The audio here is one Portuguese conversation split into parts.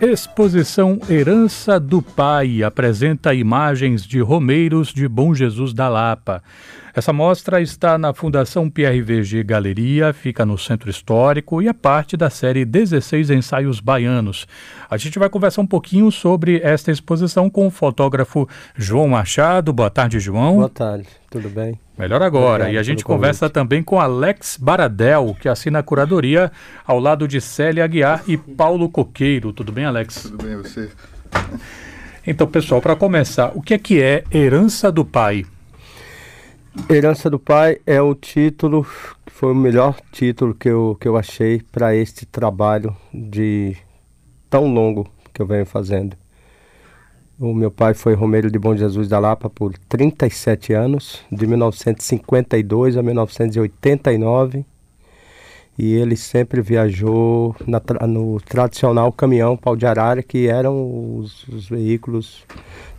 Exposição Herança do Pai apresenta imagens de romeiros de Bom Jesus da Lapa. Essa mostra está na Fundação PRVG Galeria, fica no Centro Histórico e é parte da série 16 Ensaios Baianos. A gente vai conversar um pouquinho sobre esta exposição com o fotógrafo João Machado. Boa tarde, João. Boa tarde, tudo bem? Melhor agora. Obrigado e a gente conversa convite. também com Alex Baradel, que assina a curadoria ao lado de Célia Aguiar e Paulo Coqueiro. Tudo bem, Alex? Tudo bem, você? Então, pessoal, para começar, o que é que é Herança do Pai? Herança do Pai é o título, que foi o melhor título que eu, que eu achei para este trabalho de tão longo que eu venho fazendo. O meu pai foi Romeiro de Bom Jesus da Lapa por 37 anos, de 1952 a 1989. E ele sempre viajou na, no tradicional caminhão pau de arara, que eram os, os veículos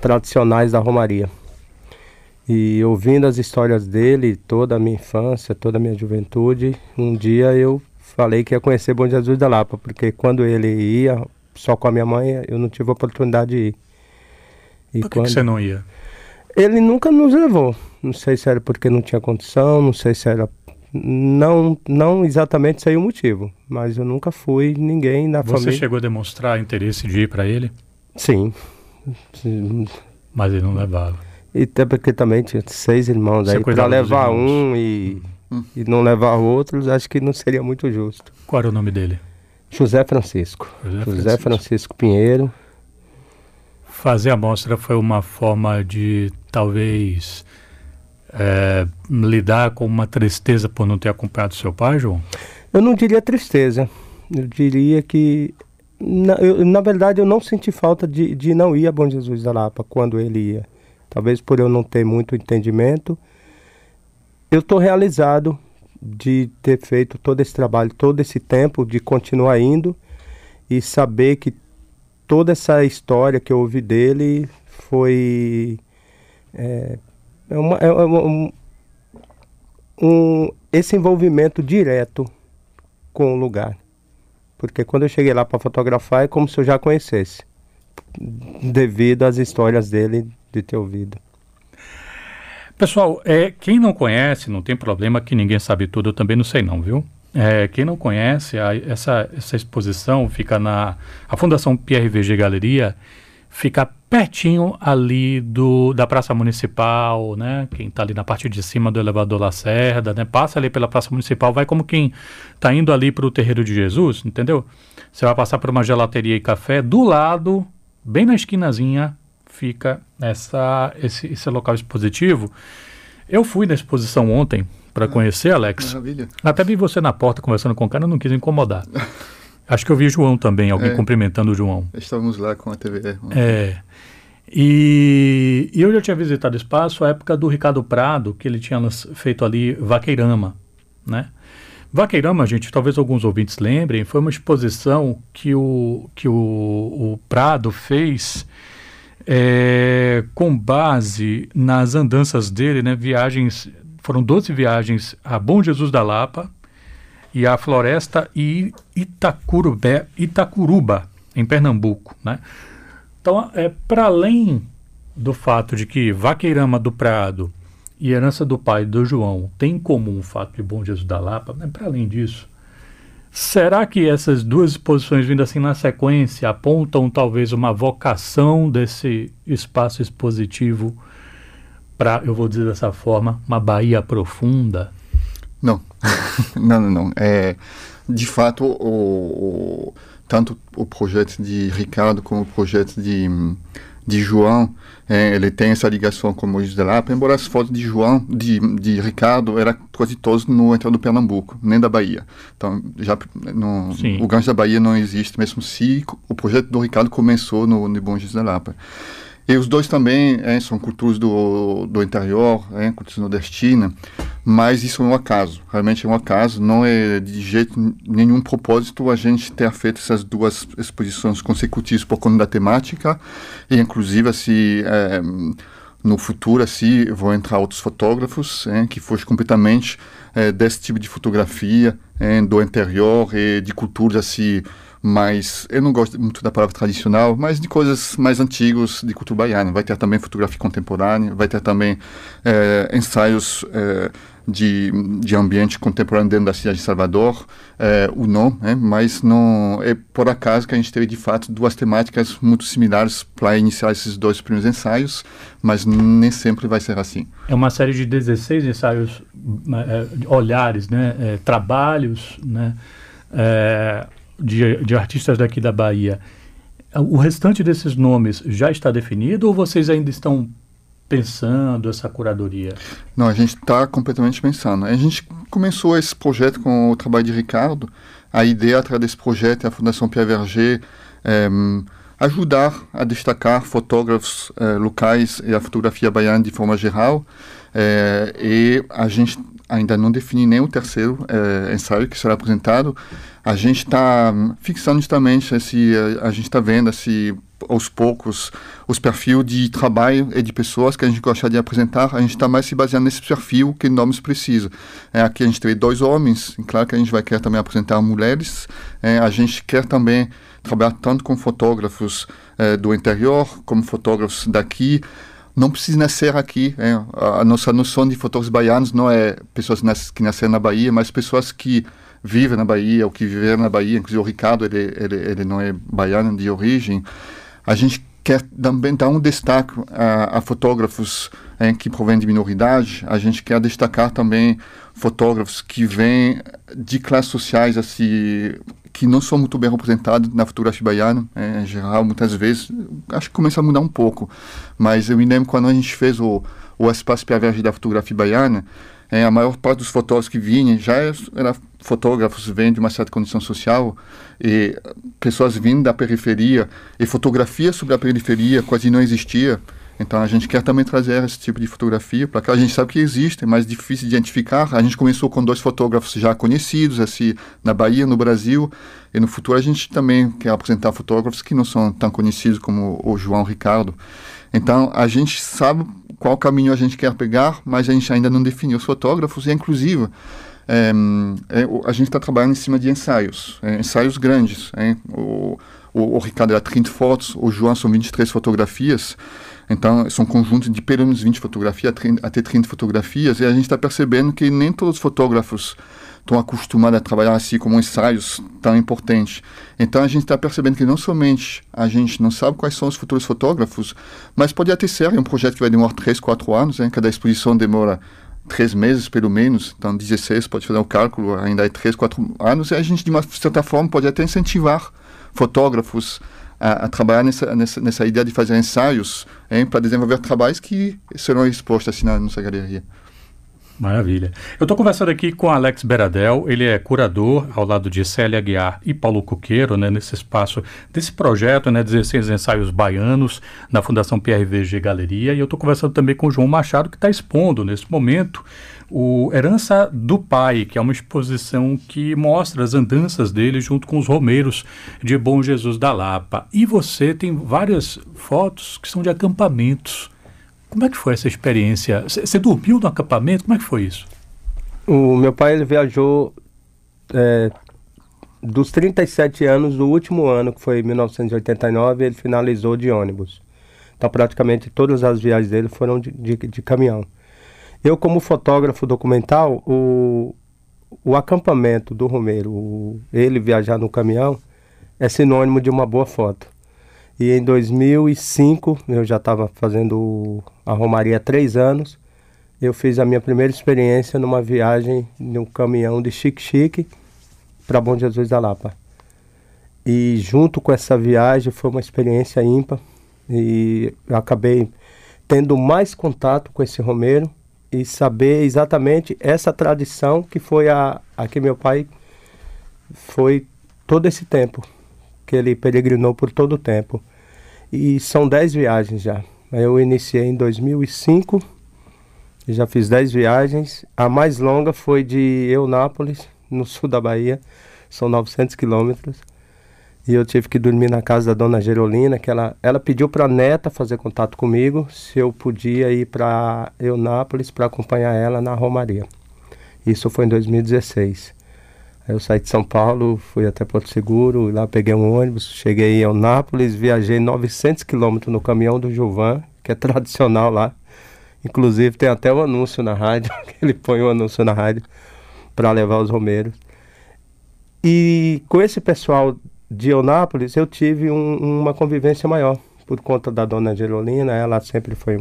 tradicionais da Romaria. E ouvindo as histórias dele, toda a minha infância, toda a minha juventude, um dia eu falei que ia conhecer Bom Jesus da Lapa, porque quando ele ia só com a minha mãe, eu não tive oportunidade de ir. E Por que, quando... que você não ia? Ele nunca nos levou. Não sei se era porque não tinha condição, não sei se era. Não, não exatamente sei o motivo, mas eu nunca fui ninguém na Você família. Você chegou a demonstrar interesse de ir para ele? Sim. Mas ele não levava. E até porque também tinha seis irmãos Você aí para levar um e, hum. e não levar outros, acho que não seria muito justo. Qual era o nome dele? José Francisco. José, José Francisco. Francisco Pinheiro. Fazer a mostra foi uma forma de talvez é, lidar com uma tristeza por não ter acompanhado seu pai, João? Eu não diria tristeza. Eu diria que, na, eu, na verdade, eu não senti falta de, de não ir a Bom Jesus da Lapa quando ele ia. Talvez por eu não ter muito entendimento. Eu estou realizado de ter feito todo esse trabalho, todo esse tempo, de continuar indo e saber que toda essa história que eu ouvi dele foi é, é uma, é um, esse envolvimento direto com o lugar. Porque quando eu cheguei lá para fotografar é como se eu já conhecesse, devido às histórias dele de ter ouvido. Pessoal, é, quem não conhece, não tem problema que ninguém sabe tudo, eu também não sei não, viu? É, quem não conhece, a, essa, essa exposição fica na a Fundação PRVG Galeria, fica pertinho ali do, da Praça Municipal, né? Quem está ali na parte de cima do elevador Lacerda, né? Passa ali pela Praça Municipal, vai como quem está indo ali para o Terreiro de Jesus, entendeu? Você vai passar por uma gelateria e café, do lado, bem na esquinazinha, fica essa, esse, esse local expositivo. Eu fui na exposição ontem, para ah, conhecer, Alex. Maravilha. Até vi você na porta conversando com o cara, não quis incomodar. Acho que eu vi João também, alguém é, cumprimentando o João. Estávamos lá com a TV. É. E, e, eu já tinha visitado o espaço à época do Ricardo Prado, que ele tinha feito ali Vaqueirama, né? Vaqueirama, gente, talvez alguns ouvintes lembrem, foi uma exposição que o, que o, o Prado fez é, com base nas andanças dele, né, viagens foram 12 viagens a Bom Jesus da Lapa e à floresta e Itacurubé, Itacuruba, em Pernambuco. Né? Então, é, para além do fato de que Vaqueirama do Prado e Herança do Pai do João têm em comum o fato de Bom Jesus da Lapa, né? para além disso, será que essas duas exposições vindo assim na sequência apontam talvez uma vocação desse espaço expositivo para, eu vou dizer dessa forma, uma Bahia profunda? Não, não, não, não. É, de fato, o, o, tanto o projeto de Ricardo como o projeto de, de João, é, ele tem essa ligação com Moisés de Lapa, embora as fotos de João, de, de Ricardo, eram quase todas no interior do Pernambuco, nem da Bahia. Então, já no, o gancho da Bahia não existe, mesmo se o projeto do Ricardo começou no, no Bom Jesus da Lapa. E os dois também é, são culturas do, do interior, é, cultura nordestina, mas isso é um acaso, realmente é um acaso, não é de jeito nenhum propósito a gente ter feito essas duas exposições consecutivas por conta da temática, e inclusive assim, é, no futuro assim, vão entrar outros fotógrafos é, que fossem completamente é, desse tipo de fotografia é, do interior e de culturas assim, mas eu não gosto muito da palavra tradicional, mas de coisas mais antigas de cultura baiana. Vai ter também fotografia contemporânea, vai ter também é, ensaios é, de, de ambiente contemporâneo dentro da cidade de Salvador, é, o não, mas não é por acaso que a gente teve de fato duas temáticas muito similares para iniciar esses dois primeiros ensaios, mas nem sempre vai ser assim. É uma série de 16 ensaios, olhares, né? trabalhos, né? De, de artistas daqui da Bahia, o restante desses nomes já está definido ou vocês ainda estão pensando essa curadoria? Não, a gente está completamente pensando. A gente começou esse projeto com o trabalho de Ricardo. A ideia atrás desse projeto é a Fundação Pierre Verger é, ajudar a destacar fotógrafos é, locais e a fotografia baiana de forma geral. É, e a gente ainda não define nem o terceiro ensaio que será apresentado, a gente está fixando justamente esse, a, a gente está vendo esse aos poucos os perfis de trabalho e de pessoas que a gente gosta de apresentar, a gente está mais se baseando nesse perfil que nomes precisa. É, aqui a gente tem dois homens, claro que a gente vai querer também apresentar mulheres, é, a gente quer também trabalhar tanto com fotógrafos é, do interior como fotógrafos daqui, não precisa nascer aqui. É, a, nossa noção de fotógrafos baianos não é pessoas que nasceram na Bahia, mas pessoas que vive na Bahia, ou que viveram na Bahia, inclusive o Ricardo, ele, ele, ele não é baiano de origem, a gente quer também dar um destaque a, a fotógrafos hein, que provêm de minoridade, a gente quer destacar também fotógrafos que vêm de classes sociais assim que não são muito bem representados na fotografia baiana, em geral, muitas vezes, acho que começa a mudar um pouco, mas eu me lembro quando a gente fez o, o Espaço Piaverge da fotografia baiana, é, a maior parte dos fotógrafos que vinham já era fotógrafos vêm de uma certa condição social e pessoas vindo da periferia e fotografia sobre a periferia quase não existia. Então a gente quer também trazer esse tipo de fotografia para cá. A gente sabe que existe, mais difícil de identificar. A gente começou com dois fotógrafos já conhecidos, assim, na Bahia, no Brasil, e no futuro a gente também quer apresentar fotógrafos que não são tão conhecidos como o João Ricardo. Então a gente sabe qual caminho a gente quer pegar, mas a gente ainda não definiu os fotógrafos e inclusive é, é, a gente está trabalhando em cima de ensaios, é, ensaios grandes. O, o, o, Ricardo era 30 fotos, o João são 23 fotografias, então são conjuntos de pelo menos 20 fotografias, até 30 fotografias, e a gente está percebendo que nem todos os fotógrafos estão acostumados a trabalhar assim como ensaios tão importantes. Então a gente está percebendo que não somente a gente não sabe quais são os futuros fotógrafos, mas pode até ser um projeto que vai demorar 3, 4 anos, hein? cada exposição demora três meses pelo menos, então 16 pode fazer o cálculo, ainda é três, quatro anos, e a gente de uma certa forma pode até incentivar fotógrafos a, a trabalhar nessa, nessa, nessa, ideia de fazer ensaios para desenvolver trabalhos que serão expostos assim na nossa galeria. Maravilha. Eu estou conversando aqui com Alex Beradel, ele é curador ao lado de Célia Aguiar e Paulo Coqueiro, né, nesse espaço desse projeto, né, 16 ensaios baianos na Fundação PRVG Galeria, e eu estou conversando também com o João Machado, que está expondo nesse momento o Herança do Pai, que é uma exposição que mostra as andanças dele junto com os romeiros de Bom Jesus da Lapa. E você tem várias fotos que são de acampamentos como é que foi essa experiência? Você dormiu no acampamento? Como é que foi isso? O meu pai ele viajou é, dos 37 anos do último ano, que foi 1989, ele finalizou de ônibus. Então praticamente todas as viagens dele foram de, de, de caminhão. Eu como fotógrafo documental, o, o acampamento do Romeiro, o, ele viajar no caminhão, é sinônimo de uma boa foto. E em 2005, eu já estava fazendo a Romaria há três anos, eu fiz a minha primeira experiência numa viagem num caminhão de chique-chique para Bom Jesus da Lapa. E junto com essa viagem foi uma experiência ímpar e eu acabei tendo mais contato com esse Romeiro e saber exatamente essa tradição que foi a, a que meu pai foi todo esse tempo que ele peregrinou por todo o tempo. E são 10 viagens já. Eu iniciei em 2005, já fiz 10 viagens. A mais longa foi de Eunápolis, no sul da Bahia, são 900 quilômetros. E eu tive que dormir na casa da dona Gerolina, que ela, ela pediu para a neta fazer contato comigo, se eu podia ir para Eunápolis para acompanhar ela na Romaria. Isso foi em 2016. Eu saí de São Paulo, fui até Porto Seguro, lá peguei um ônibus, cheguei em Eunápolis, viajei 900 quilômetros no caminhão do Gilvan, que é tradicional lá. Inclusive tem até o um anúncio na rádio, ele põe o um anúncio na rádio para levar os romeiros. E com esse pessoal de Eunápolis eu tive um, uma convivência maior por conta da dona Gerolina. Ela sempre foi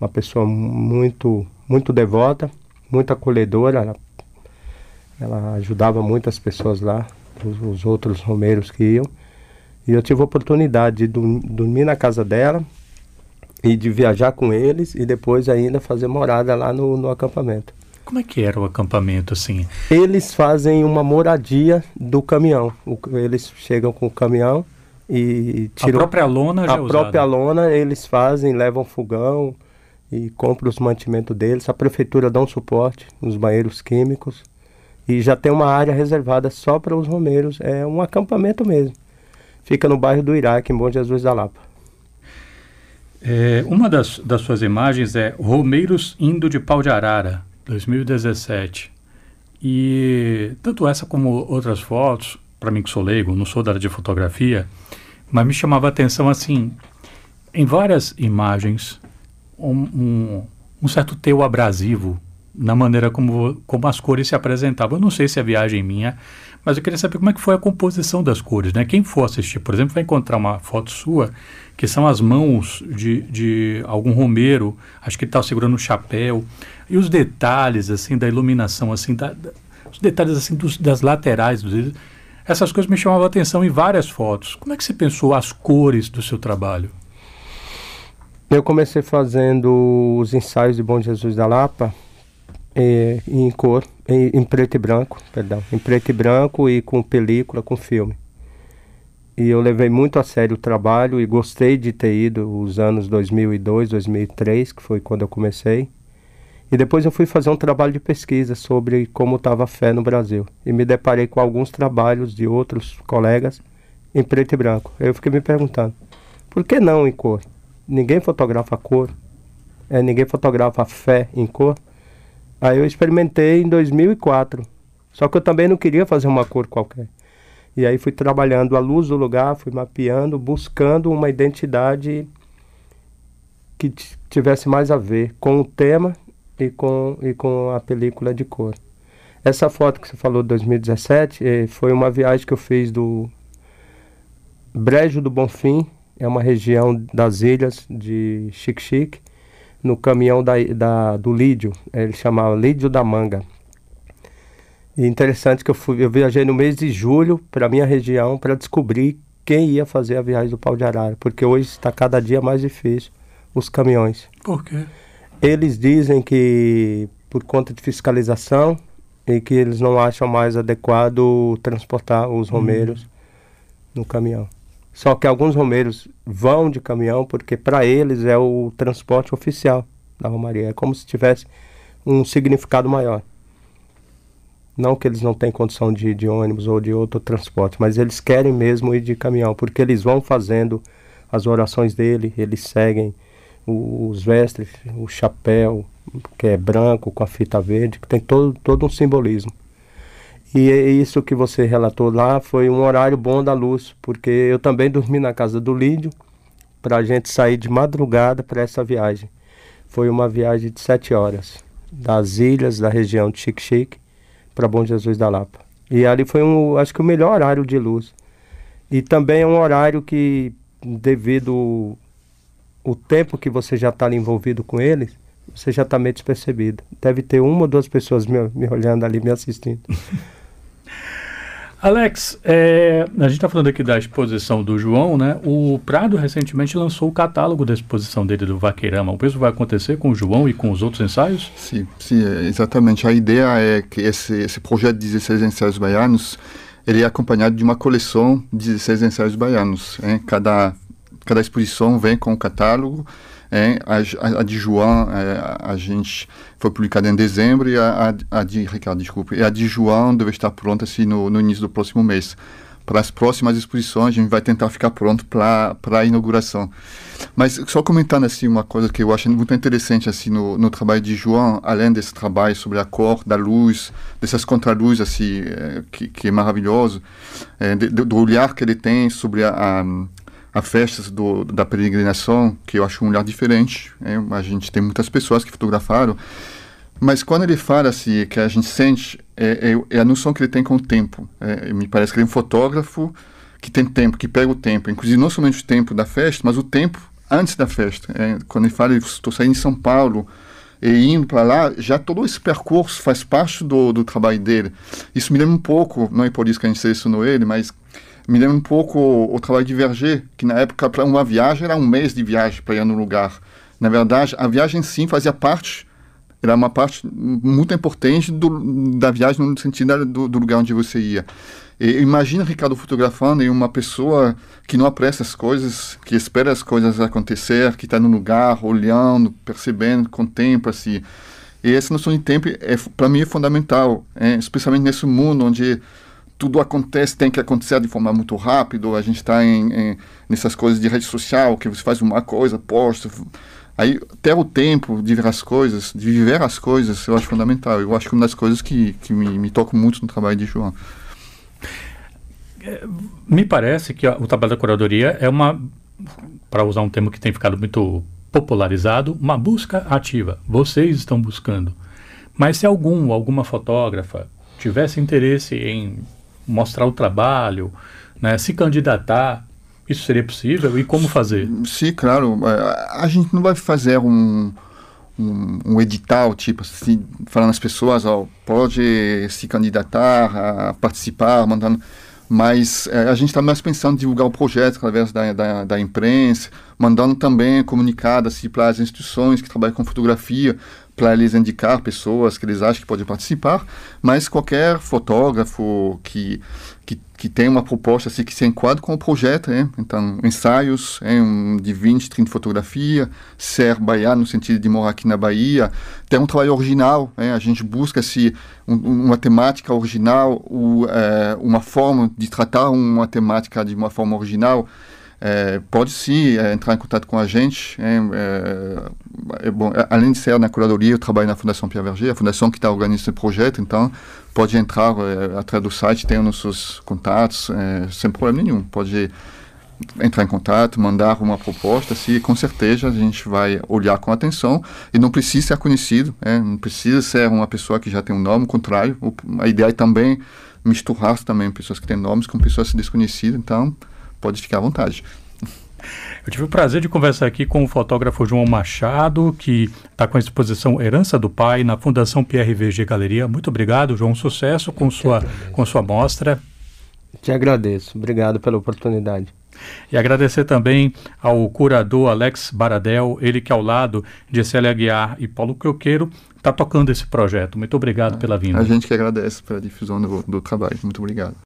uma pessoa muito, muito devota, muito acolhedora. Ela, ela ajudava muitas pessoas lá, os, os, outros romeiros que iam. E eu tive a oportunidade de dormir na casa dela e de viajar com eles e depois ainda fazer morada lá no, no acampamento. Como é que era o acampamento assim? Eles fazem uma moradia do caminhão. O, eles chegam com o caminhão e tiram. A própria lona já A é própria lona eles fazem, levam fogão e compram os mantimentos deles. A prefeitura dá um suporte nos banheiros químicos e já tem uma área reservada só para os romeiros. É um acampamento mesmo. Fica no bairro do Iraque, em Bom Jesus da Lapa. É, uma das, das suas imagens é Romeiros indo de pau de arara. 2017. E tanto essa como outras fotos, para mim que sou leigo, não sou da área de fotografia, mas me chamava a atenção assim, em várias imagens, um, um, um certo teu abrasivo na maneira como, como as cores se apresentavam. Eu não sei se é viagem minha, mas eu queria saber como é que foi a composição das cores, né? Quem for assistir, por exemplo, vai encontrar uma foto sua que são as mãos de, de algum romeiro, acho que ele está segurando um chapéu, e os detalhes, assim, da iluminação, assim, da, da, os detalhes, assim, dos, das laterais, dos, essas coisas me chamavam a atenção em várias fotos. Como é que você pensou as cores do seu trabalho? Eu comecei fazendo os ensaios de Bom Jesus da Lapa eh, em cor, em, em preto e branco, perdão, em preto e branco e com película, com filme. E eu levei muito a sério o trabalho e gostei de ter ido os anos 2002, 2003, que foi quando eu comecei. E depois eu fui fazer um trabalho de pesquisa sobre como estava a fé no Brasil. E me deparei com alguns trabalhos de outros colegas em preto e branco. Eu fiquei me perguntando, por que não em cor? Ninguém fotografa cor. É, ninguém fotografa fé em cor. Aí eu experimentei em 2004. Só que eu também não queria fazer uma cor qualquer. E aí fui trabalhando a luz do lugar, fui mapeando, buscando uma identidade que tivesse mais a ver com o tema e com, e com a película de cor. Essa foto que você falou de 2017 eh, foi uma viagem que eu fiz do Brejo do Bonfim, é uma região das ilhas de Xique-Xique, no caminhão da, da, do Lídio, ele chamava Lídio da Manga. E interessante que eu, fui, eu viajei no mês de julho para minha região para descobrir quem ia fazer a viagem do pau de arara, porque hoje está cada dia mais difícil os caminhões. Por quê? Eles dizem que por conta de fiscalização e que eles não acham mais adequado transportar os hum. romeiros hum. no caminhão. Só que alguns romeiros vão de caminhão porque para eles é o transporte oficial da Romaria. É como se tivesse um significado maior. Não que eles não têm condição de ir de ônibus ou de outro transporte, mas eles querem mesmo ir de caminhão, porque eles vão fazendo as orações dele, eles seguem os vestes, o chapéu, que é branco com a fita verde, que tem todo, todo um simbolismo. E é isso que você relatou lá foi um horário bom da luz, porque eu também dormi na casa do Lídio para a gente sair de madrugada para essa viagem. Foi uma viagem de sete horas, das ilhas da região de Xique-Xique para Bom Jesus da Lapa. E ali foi um, acho que o melhor horário de luz. E também é um horário que, devido o tempo que você já está envolvido com eles, você já está meio despercebido. Deve ter uma ou duas pessoas me, me olhando ali, me assistindo. Alex, é, a gente está falando aqui da exposição do João, né? O Prado recentemente lançou o catálogo da exposição dele do Vaqueirama. O mesmo vai acontecer com o João e com os outros ensaios? Sim, sim, é, exatamente. A ideia é que esse, esse projeto de 16 ensaios baianos ele é acompanhado de uma coleção de 16 ensaios baianos. Cada, cada exposição vem com um catálogo é, a, a, de João, é, a gente foi publicada em dezembro e a, a, de Ricardo, desculpe, e a de João deve estar pronta assim no, no início do próximo mês. para as próximas exposições, a gente vai tentar ficar pronto para a inauguração. Mas só comentando assim uma coisa que eu acho muito interessante assim no, no trabalho de João, além desse trabalho sobre a cor, da luz, dessas contraluzes assim é, que, que é maravilhoso, é, de, do olhar que ele tem sobre a, a a festas do, da peregrinação, que eu acho um olhar diferente. É, a gente tem muitas pessoas que fotografaram, mas quando ele fala assim, que a gente sente, é, é, é a noção que ele tem com o tempo. É, me parece que ele é um fotógrafo que tem tempo, que pega o tempo, inclusive não somente o tempo da festa, mas o tempo antes da festa. É, quando ele fala, estou saindo de São Paulo e indo para lá, já todo esse percurso faz parte do, do trabalho dele. Isso me lembra um pouco, não é por isso que a gente selecionou ele, mas me lembra um pouco o, trabalho de Verger, que na época para uma viagem era um mês de viagem para ir no lugar. Na verdade, a viagem sim fazia parte, era uma parte muito importante do, da viagem no sentido do, do lugar onde você ia. Imagina Ricardo fotografando e uma pessoa que não apressa as coisas, que espera as coisas acontecer, que está no lugar, olhando, percebendo, contempla assim. E essa noção de tempo, é, para mim, é fundamental, é, especialmente nesse mundo onde tudo acontece, tem que acontecer de forma muito rápida, a gente está nessas coisas de rede social, que você faz uma coisa, posta. Aí, ter o tempo de ver as coisas, de viver as coisas, eu acho fundamental. Eu acho que uma das coisas que, que me, me toca muito no trabalho de João. Me parece que o trabalho da curadoria é uma, para usar um termo que tem ficado muito popularizado, uma busca ativa. Vocês estão buscando. Mas se algum, alguma fotógrafa tivesse interesse em mostrar o trabalho, né, se candidatar, isso seria possível? E como fazer? Sim, claro. É, a gente não vai fazer um, um, um edital, tipo assim, falando às pessoas, ó, pode se candidatar a participar, mandando mas é, a gente está mais pensando em divulgar o projeto através da, da, da imprensa, mandando também comunicados assim, para as instituições que trabalham com fotografia, para eles indicar pessoas que eles acham que podem participar, mas qualquer fotógrafo que, que, que tem uma proposta assim, que se enquadra com o projeto, hein? então ensaios hein? De 20, 30 fotografias, ser baiano no sentido de morar aqui na Bahia, ter um trabalho original, hein? a gente busca se um, uma temática original, o, é, uma forma de tratar uma temática de uma forma original, é, pode sim é, entrar em contato com a gente. É, é bom, é, além de ser na curadoria, eu trabalho na Fundação Pierre Verger, a fundação que está organizando esse projeto, então pode entrar é, através do site, tem nossos contatos, sem problema nenhum. Pode entrar em contato, mandar uma proposta, se com certeza a gente vai olhar com atenção e não precisa ser conhecido, não precisa ser uma pessoa que já tem um nome, ao contrário, a ideia é também misturar também pessoas que têm nomes com pessoas desconhecidas, então pode ficar à vontade. Eu tive o prazer de conversar aqui com o fotógrafo João Machado, que está com a exposição Herança do Pai na Fundação PRVG Galeria. Muito obrigado, João. Sucesso com sua, com sua mostra. Te agradeço. Obrigado pela oportunidade. E agradecer também ao curador Alex Baradel, ele que ao lado de Célia Aguiar e Paulo Croqueiro está tocando esse projeto. Muito obrigado pela vinda. A gente que agradece pela difusão do, do trabalho. Muito obrigado.